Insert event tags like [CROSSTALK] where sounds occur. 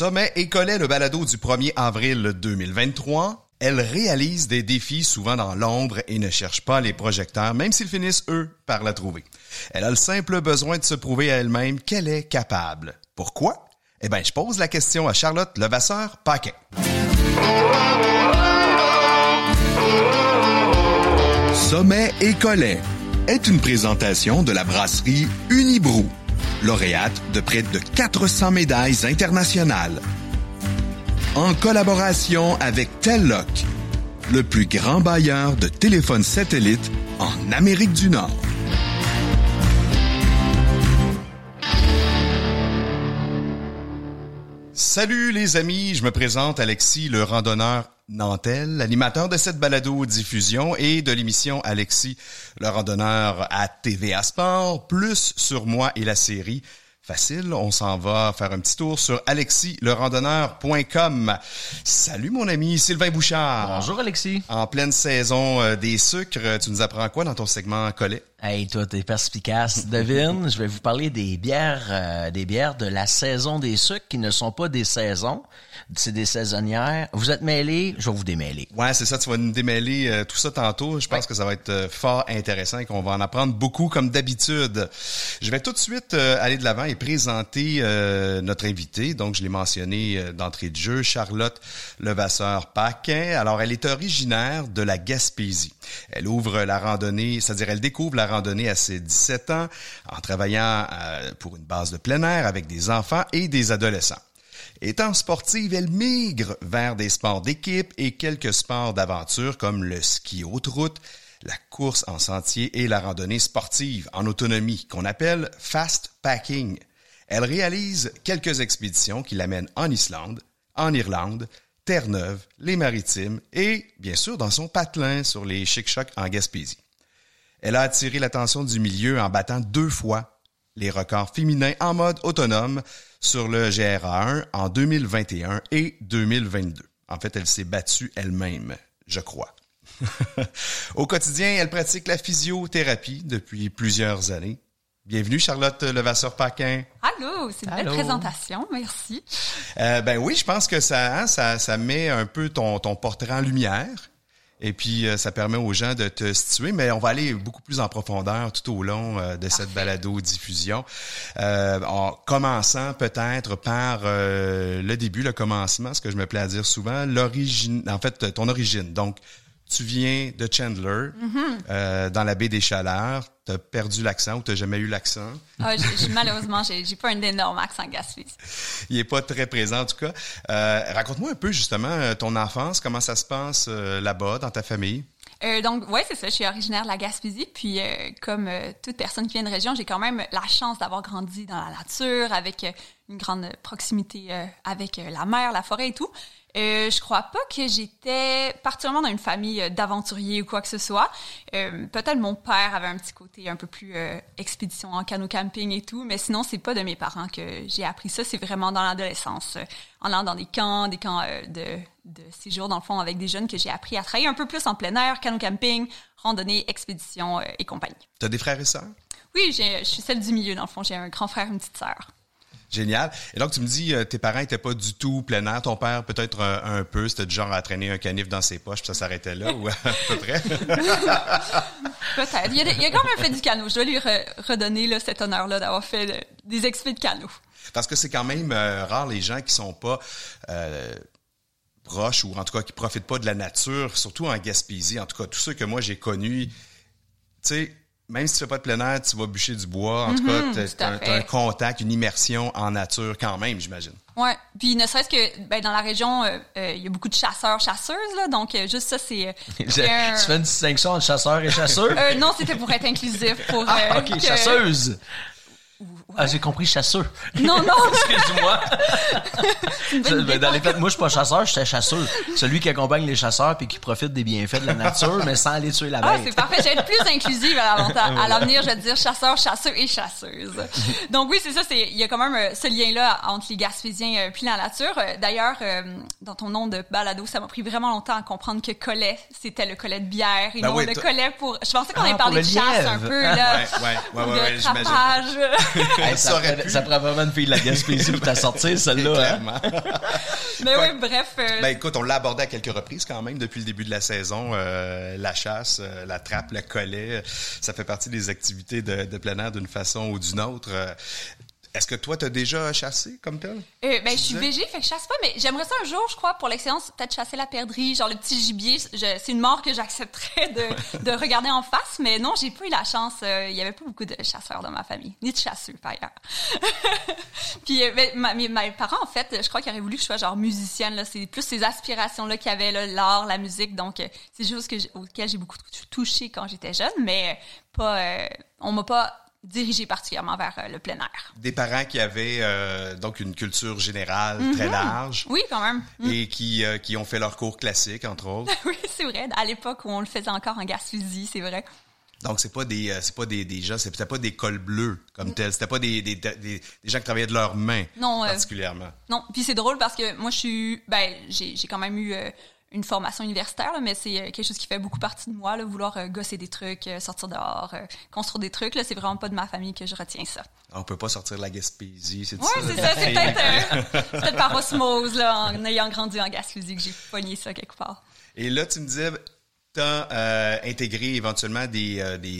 Sommet et Collet, le balado du 1er avril 2023. Elle réalise des défis souvent dans l'ombre et ne cherche pas les projecteurs, même s'ils finissent, eux, par la trouver. Elle a le simple besoin de se prouver à elle-même qu'elle est capable. Pourquoi? Eh bien, je pose la question à Charlotte Levasseur-Paquin. Sommet et Collet est une présentation de la brasserie Unibrou, lauréate de près de 400 médailles internationales. En collaboration avec Telloc, le plus grand bailleur de téléphones satellites en Amérique du Nord. Salut les amis, je me présente Alexis, le randonneur Nantel, animateur de cette balado-diffusion et de l'émission Alexis, le randonneur à TVA Sport, plus sur moi et la série Facile, on s'en va faire un petit tour sur alexislerandonneur.com. Salut mon ami Sylvain Bouchard. Bonjour Alexis. En pleine saison euh, des sucres, tu nous apprends quoi dans ton segment collet? Hey, toi, t'es perspicace. [LAUGHS] Devine, je vais vous parler des bières, euh, des bières de la saison des sucres qui ne sont pas des saisons. C'est des saisonnières. Vous êtes mêlés, je vais vous démêler. Ouais, c'est ça. Tu vas nous démêler euh, tout ça tantôt. Je pense que ça va être euh, fort intéressant et qu'on va en apprendre beaucoup comme d'habitude. Je vais tout de suite aller de l'avant et présenter notre invité. Donc, je l'ai mentionné d'entrée de jeu, Charlotte Levasseur-Paquin. Alors, elle est originaire de la Gaspésie. Elle ouvre la randonnée, c'est-à-dire elle découvre la randonnée à ses 17 ans en travaillant euh, pour une base de plein air avec des enfants et des adolescents. Étant sportive, elle migre vers des sports d'équipe et quelques sports d'aventure comme le ski haute route, la course en sentier et la randonnée sportive en autonomie qu'on appelle fast packing. Elle réalise quelques expéditions qui l'amènent en Islande, en Irlande, Terre-Neuve, les Maritimes et, bien sûr, dans son patelin sur les chic-chocs en Gaspésie. Elle a attiré l'attention du milieu en battant deux fois les records féminins en mode autonome sur le GRA1 en 2021 et 2022. En fait, elle s'est battue elle-même, je crois. [LAUGHS] Au quotidien, elle pratique la physiothérapie depuis plusieurs années. Bienvenue Charlotte Levasseur-Paquin. Allô, c'est une belle présentation, merci. Euh, ben oui, je pense que ça, hein, ça, ça met un peu ton, ton portrait en lumière. Et puis, euh, ça permet aux gens de te situer, mais on va aller beaucoup plus en profondeur tout au long euh, de cette balado-diffusion. Euh, en commençant peut-être par le début, le commencement, ce que je me plais à dire souvent, l'origine, en fait, ton origine. Donc, tu viens de Chandler, mm-hmm. dans la baie des Chaleurs. Tu as perdu l'accent ou tu jamais eu l'accent? Ah, [LAUGHS] malheureusement, j'ai, pas un énorme accent gaspésie. Il est pas très présent en tout cas. raconte-moi un peu justement ton enfance, comment ça se passe là-bas, dans ta famille? donc, ouais, c'est ça. Je suis originaire de la Gaspésie. Puis, comme toute personne qui vient de région, j'ai quand même la chance d'avoir grandi dans la nature, avec une grande proximité avec la mer, la forêt et tout. Euh, je crois pas que j'étais particulièrement dans une famille euh, d'aventuriers ou quoi que ce soit. Euh, peut-être mon père avait un petit côté un peu plus euh, expédition en canot camping et tout, mais sinon c'est pas de mes parents que j'ai appris ça. C'est vraiment dans l'adolescence, en allant dans des camps, des camps de, de séjour dans le fond avec des jeunes que j'ai appris à travailler un peu plus en plein air, canot camping, randonnée, expédition et compagnie. T'as des frères et sœurs? Oui, je suis celle du milieu dans le fond. J'ai un grand frère, une petite sœur. Génial. Et donc, tu me dis, euh, tes parents étaient pas du tout plein air. Ton père, peut-être un, peu. C'était du genre à traîner un canif dans ses poches, puis ça s'arrêtait là, ou à peu [LAUGHS] près? [LAUGHS] peut-être. Il, il, a quand même fait du canot. Je dois lui redonner là, cet honneur-là d'avoir fait des expéditions de canot. Parce que c'est quand même euh, rare les gens qui sont pas... Euh, proches ou en tout cas qui profitent pas de la nature, surtout en Gaspésie. En tout cas, tous ceux que moi j'ai connus, tu sais, même si tu fais pas de plein air, tu vas bûcher du bois. En tout cas, mhm, tu as, un contact, une immersion en nature quand même, j'imagine. Ouais. Puis ne serait-ce que ben, dans la région, euh, euh, il y a beaucoup de chasseurs, chasseuses là, donc euh, juste ça c'est. [LAUGHS] tu fais une distinction entre chasseurs et chasseurs? Non, c'était pour être inclusif, pour. ah, ok, chasseuse. Ah, j'ai compris chasseur. Non, non. [LAUGHS] Excuse-moi. Ben, dans les moi, je suis pas chasseur, je suis chasseur. Celui qui accompagne les chasseurs puis qui profite des bienfaits de la nature, mais sans aller tuer la ah, bête. Ah, c'est parfait. Je vais être plus inclusive à [LAUGHS] l'avenir. Je vais dire chasseur, chasseur et chasseuse. Donc oui, c'est ça. il y a quand même euh, ce lien-là entre les Gaspésiens euh, puis la nature. Euh, d'ailleurs, dans ton nom de balado, ça m'a pris vraiment longtemps à comprendre que collet, c'était le collet de bière et ben non le collet pour. Je pensais qu'on ah, avait parlé de chasse un peu là. Ouais, ouais, ouais, ouais, Hey, ça, aurait prend, ça prend vraiment une fille de la Gaspésie pour t'en sortir, celle-là. Hein? [LAUGHS] Mais oui, bref. euh, Ben écoute, on l'a abordé à quelques reprises quand même depuis le début de la saison. Euh, la chasse, euh, la trappe, le collet, euh, ça fait partie des activités de, de plein air d'une façon ou d'une autre. Euh, Est-ce que toi, tu as déjà chassé comme tel? Euh, ben, je suis végé, fait que je chasse pas, mais j'aimerais ça un jour, je crois, pour l'excellence, peut-être chasser la perdrix, genre le petit gibier. C'est une mort que j'accepterais de, de regarder en face, mais non, j'ai pas eu la chance. euh, Il y avait pas beaucoup de chasseurs dans ma famille, ni de chasseurs, par ailleurs. [LAUGHS] Puis, euh, ben, ma- mes, mes parents, en fait, je crois qu'ils auraient voulu que je sois genre musicienne. C'est plus ces aspirations-là qu'il y avait, l'art, la musique. Donc, euh, c'est que j'ai- auquel j'ai beaucoup tou- touché quand j'étais jeune, mais euh, pas, euh, on m'a pas dirigé particulièrement vers euh, le plein air. Des parents qui avaient euh, donc une culture générale très large Oui, quand même. et qui, euh, qui ont fait leur cours classique, entre autres. [LAUGHS] Oui, c'est vrai. À l'époque où on le faisait encore en Gaspésie, c'est vrai. Donc, c'est pas des, c'est pas des, des gens, c'était pas des cols bleus comme tel. C'était pas des, des, des, gens qui travaillaient de leurs mains Non, euh, particulièrement. Non, puis c'est drôle parce que moi, je suis... Ben, j'ai quand même eu une formation universitaire, là, mais c'est euh, quelque chose qui fait beaucoup partie de moi, là, vouloir euh, gosser des trucs, euh, sortir dehors, euh, construire des trucs. Là, c'est vraiment pas de ma famille que je retiens ça. On peut pas sortir de la Gaspésie, c'est Oui, ça? c'est ça. C'est peut-être peut-être par osmose, là, en ayant grandi en Gaspésie, que j'ai pogné ça quelque part. Et là, tu me disais, tu as intégré éventuellement des, des,